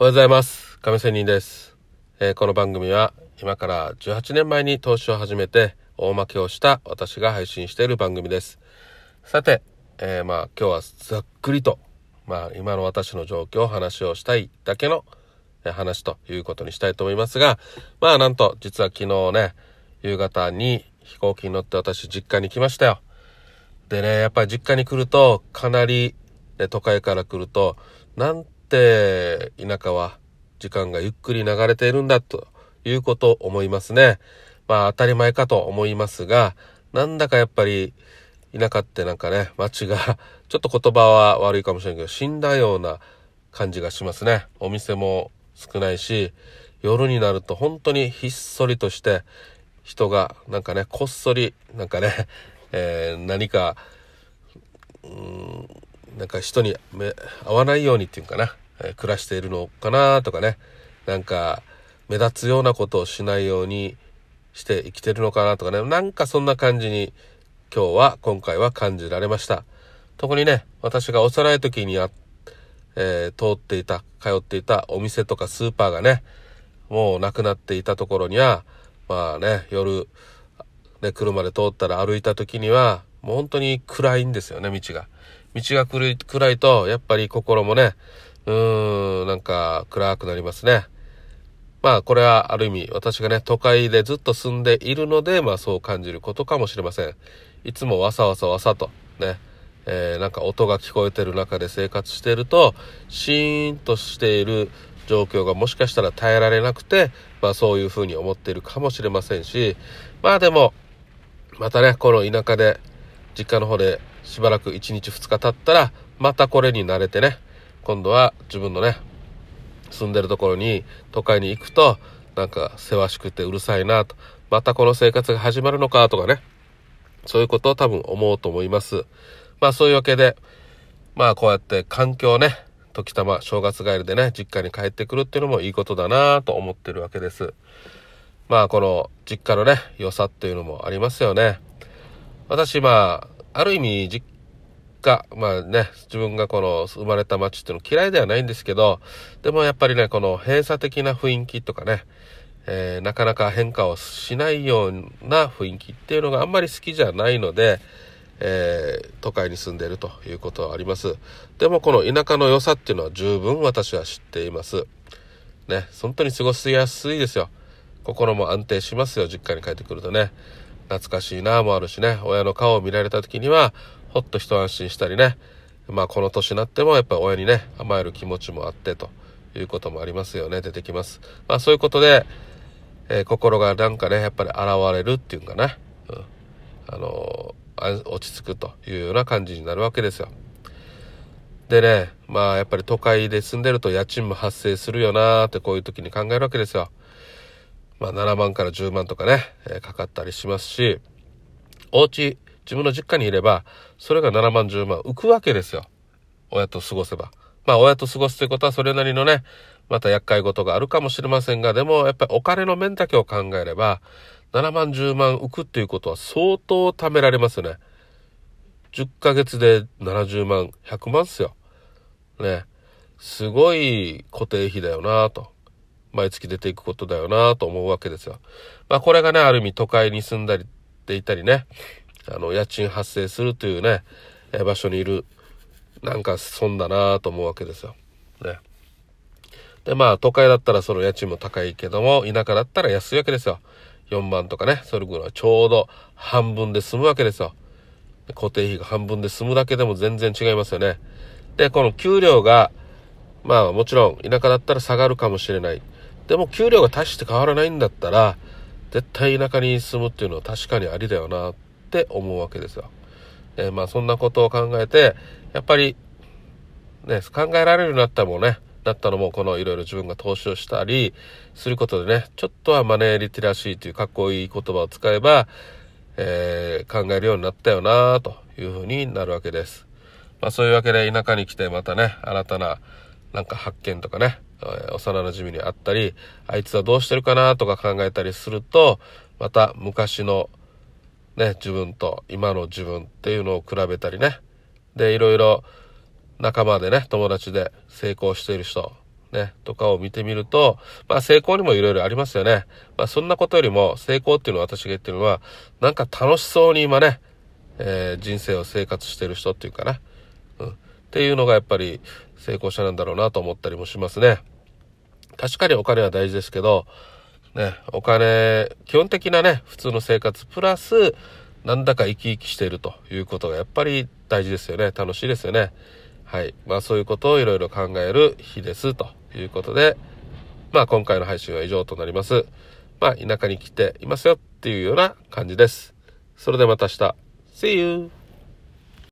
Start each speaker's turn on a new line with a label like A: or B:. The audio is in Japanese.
A: おはようございます。亀仙人です、えーこの番組は今から18年前に投資を始めて大負けをした私が配信している番組です。さて、えーまあ今日はざっくりと、まあ今の私の状況を話をしたいだけの話ということにしたいと思いますが、まあなんと実は昨日ね、夕方に飛行機に乗って私実家に来ましたよ。でね、やっぱり実家に来ると、かなり、ね、都会から来ると、なんて田舎は時間がゆっくり流れているんだということを思いますね。まあ当たり前かと思いますが、なんだかやっぱり田舎ってなんかね、街が、ちょっと言葉は悪いかもしれないけど、死んだような感じがしますね。お店も少ないし、夜になると本当にひっそりとして、人がなんかね、こっそり、なんかね、えー何か、うん、なんか人に目合わないようにっていうかな、え暮らしているのかなとかね、なんか目立つようなことをしないようにして生きてるのかなとかね、なんかそんな感じに今日は、今回は感じられました。特にね、私が幼い時にあ、えー通っていた、通っていたお店とかスーパーがね、もうなくなっていたところには、まあね、夜、ね、車で通ったら歩いた時には、もう本当に暗いんですよね、道が。道が暗いと、やっぱり心もね、うーん、なんか暗くなりますね。まあこれはある意味私がね都会でずっと住んでいるのでまあそう感じることかもしれません。いつもわさわさわさとね、えーなんか音が聞こえてる中で生活しているとシーンとしている状況がもしかしたら耐えられなくてまあそういうふうに思っているかもしれませんしまあでもまたねこの田舎で実家の方でしばらく1日2日経ったらまたこれに慣れてね今度は自分のね住んでるところに都会に行くとなんかせわしくてうるさいなとまたこの生活が始まるのかとかねそういうことを多分思うと思います。まあそういうわけでまあこうやって環境ね時たま正月帰りでね実家に帰ってくるっていうのもいいことだなと思ってるわけです。まあこの実家のね良さっていうのもありますよね。私まあある意味実家まあね自分がこの生まれた町っていうの嫌いではないんですけどでもやっぱりねこの閉鎖的な雰囲気とかね、えーなかなか変化をしないような雰囲気っていうのがあんまり好きじゃないので、えー都会に住んでいるということはあります。でもこの田舎の良さっていうのは十分私は知っています。ね本当に過ごしやすいですよ。心も安定しますよ実家に帰ってくるとね。懐かしいなもあるしね。親の顔を見られた時にはほっと一安心したりね。まあこの年になってもやっぱ親にね甘える気持ちもあってということもありますよね。出てきます。まあそういうことで、えー心がなんかねやっぱり現れるっていうかな、うん、あのー落ち着くというような感じになるわけですよ。でねまあやっぱり都会で住んでると家賃も発生するよなーってこういう時に考えるわけですよ。まあ7万から10万とかね、えーかかったりしますしお家自分の実家にいればそれが7万10万浮くわけですよ。親と過ごせば。まあ親と過ごすということはそれなりのねまた厄介事があるかもしれませんがでもやっぱりお金の面だけを考えれば7万10万浮くっていうことは相当貯められますよね。10ヶ月で70万100万っすよ。ね。すごい固定費だよなと。毎月出ていくことだよなと思うわけですよ。まあこれがねある意味都会に住んだりっていたりねあの家賃発生するというねえ場所にいるなんか損だなと思うわけですよ。ね。でまあ都会だったらその家賃も高いけども田舎だったら安いわけですよ。4万とかねそれぐらいちょうど半分で済むわけですよ。固定費が半分で済むだけでも全然違いますよね。でこの給料がまあもちろん田舎だったら下がるかもしれない。でも給料が大して変わらないんだったら絶対田舎に住むっていうのは確かにありだよなって思うわけですよ。えまあそんなことを考えてやっぱりね考えられるようになったもんねなったのもこのいろいろ自分が投資をしたりすることでねちょっとはマネーリテラシーというかっこいい言葉を使えば、えー考えるようになったよなというふうになるわけです。まあそういうわけで田舎に来てまたね新たななんか発見とかね、幼馴染に会ったりあいつはどうしてるかなとか考えたりするとまた昔のね自分と今の自分っていうのを比べたりねでいろいろ仲間でね友達で成功している人ね、とかを見てみると、まあ成功にもいろいろありますよね。まあそんなことよりも成功っていうのは私が言ってるのは、なんか楽しそうに今ね、えー、人生を生活してる人っていうかな、うん。っていうのがやっぱり成功者なんだろうなと思ったりもしますね。確かにお金は大事ですけど、ね、お金、基本的なね、普通の生活プラス、なんだか生き生きしているということがやっぱり大事ですよね。楽しいですよね。はい。まあそういうことをいろいろ考える日ですということで、まあ今回の配信は以上となります。まあ田舎に来ていますよっていうような感じです。それではまた明日。See you!